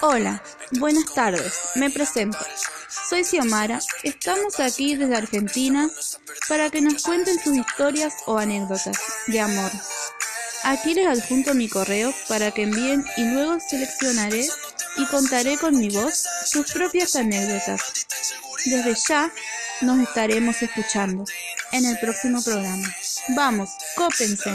Hola, buenas tardes, me presento. Soy Xiomara, estamos aquí desde Argentina para que nos cuenten sus historias o anécdotas de amor. Aquí les adjunto mi correo para que envíen y luego seleccionaré y contaré con mi voz sus propias anécdotas. Desde ya nos estaremos escuchando en el próximo programa. Vamos, cópense.